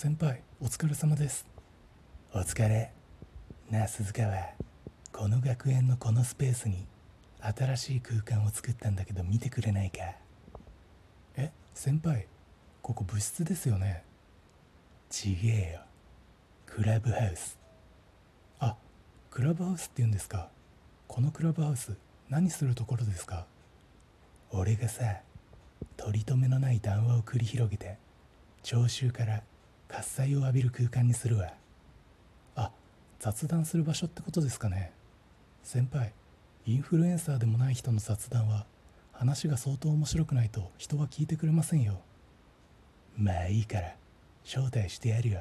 先輩お疲れ様です。お疲れ。なあ鈴川この学園のこのスペースに新しい空間を作ったんだけど見てくれないか？え先輩ここ部室ですよね？ちげえよ。クラブハウス。あクラブハウスって言うんですか？このクラブハウス何するところですか？俺がさ取り留めのない談話を繰り広げて聴衆から喝采を浴びる空間にするわ。あ雑談する場所ってことですかね。先輩インフルエンサーでもない人の雑談は話が相当面白くないと人は聞いてくれませんよ。まあいいから招待してやるよ。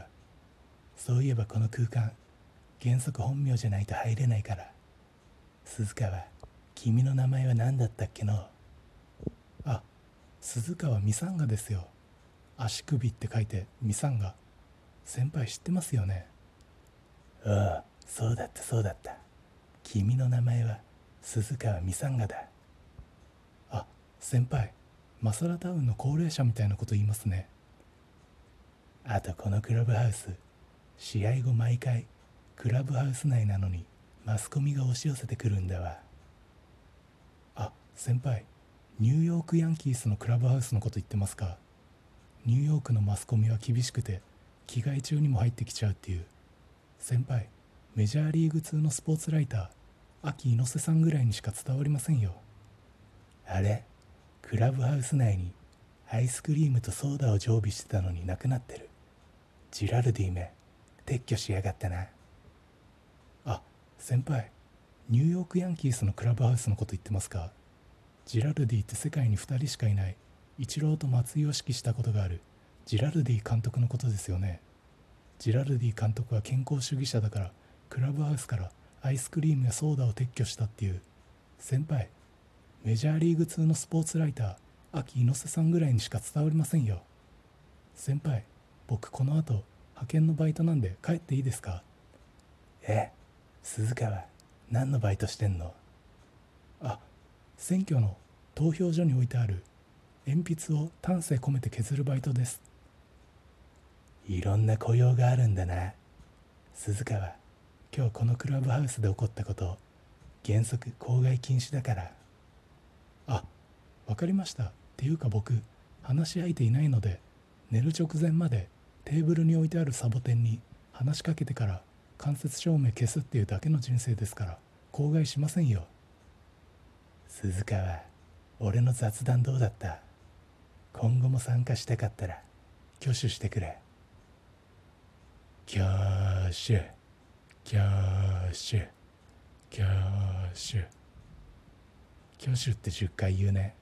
そういえばこの空間原則本名じゃないと入れないから。鈴川君の名前は何だったっけの？あ鈴川ミサンガですよ。足首って書いてミサンガ。先輩知ってますよね？ああそうだったそうだった。君の名前は鈴川ミサンガだ。あ先輩マサラタウンの高齢者みたいなこと言いますね。あとこのクラブハウス試合後毎回クラブハウス内なのにマスコミが押し寄せてくるんだわ。あ先輩ニューヨークヤンキースのクラブハウスのこと言ってますか？ニューヨークのマスコミは厳しくて着替え中にも入ってきちゃうっていう。先輩メジャーリーグ通のスポーツライター秋猪瀬さんぐらいにしか伝わりませんよ。あれクラブハウス内にアイスクリームとソーダを常備してたのになくなってる。ジラルディめ撤去しやがったな。あ先輩ニューヨークヤンキースのクラブハウスのこと言ってますか？ジラルディって世界に2人しかいない。イチローと松井を指揮したことがある。ジラルディ監督のことですよね。ジラルディ監督は健康主義者だからクラブハウスからアイスクリームやソーダを撤去したっていう。先輩メジャーリーグ通のスポーツライター秋猪瀬さんぐらいにしか伝わりませんよ。先輩僕この後派遣のバイトなんで帰っていいですか？え鈴川何のバイトしてんの？あ選挙の投票所に置いてある鉛筆を丹精込めて削るバイトです。いろんな雇用があるんだな。鈴川今日このクラブハウスで起こったこと原則公害禁止だから。あわかりました。っていうか僕話し相手いないので寝る直前までテーブルに置いてあるサボテンに話しかけてから間接照明消すっていうだけの人生ですから口外しませんよ。鈴川俺の雑談どうだった？今後も参加したかったら挙手してくれ。挙手。挙手。挙手。挙手って10回言うね。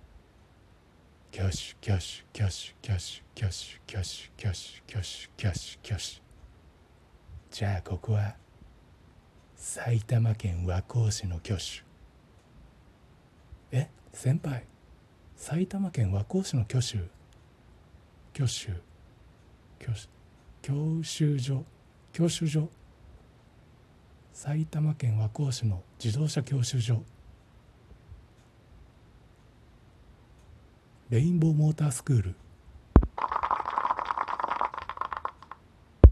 挙手挙手挙手挙手挙手挙手挙手挙手挙手挙手。じゃあここは埼玉県和光市の挙手。え？先輩。埼玉県和光市の挙手。挙手。挙手。教習所。教習所。埼玉県和光市の自動車教習所。レインボーモータースクール。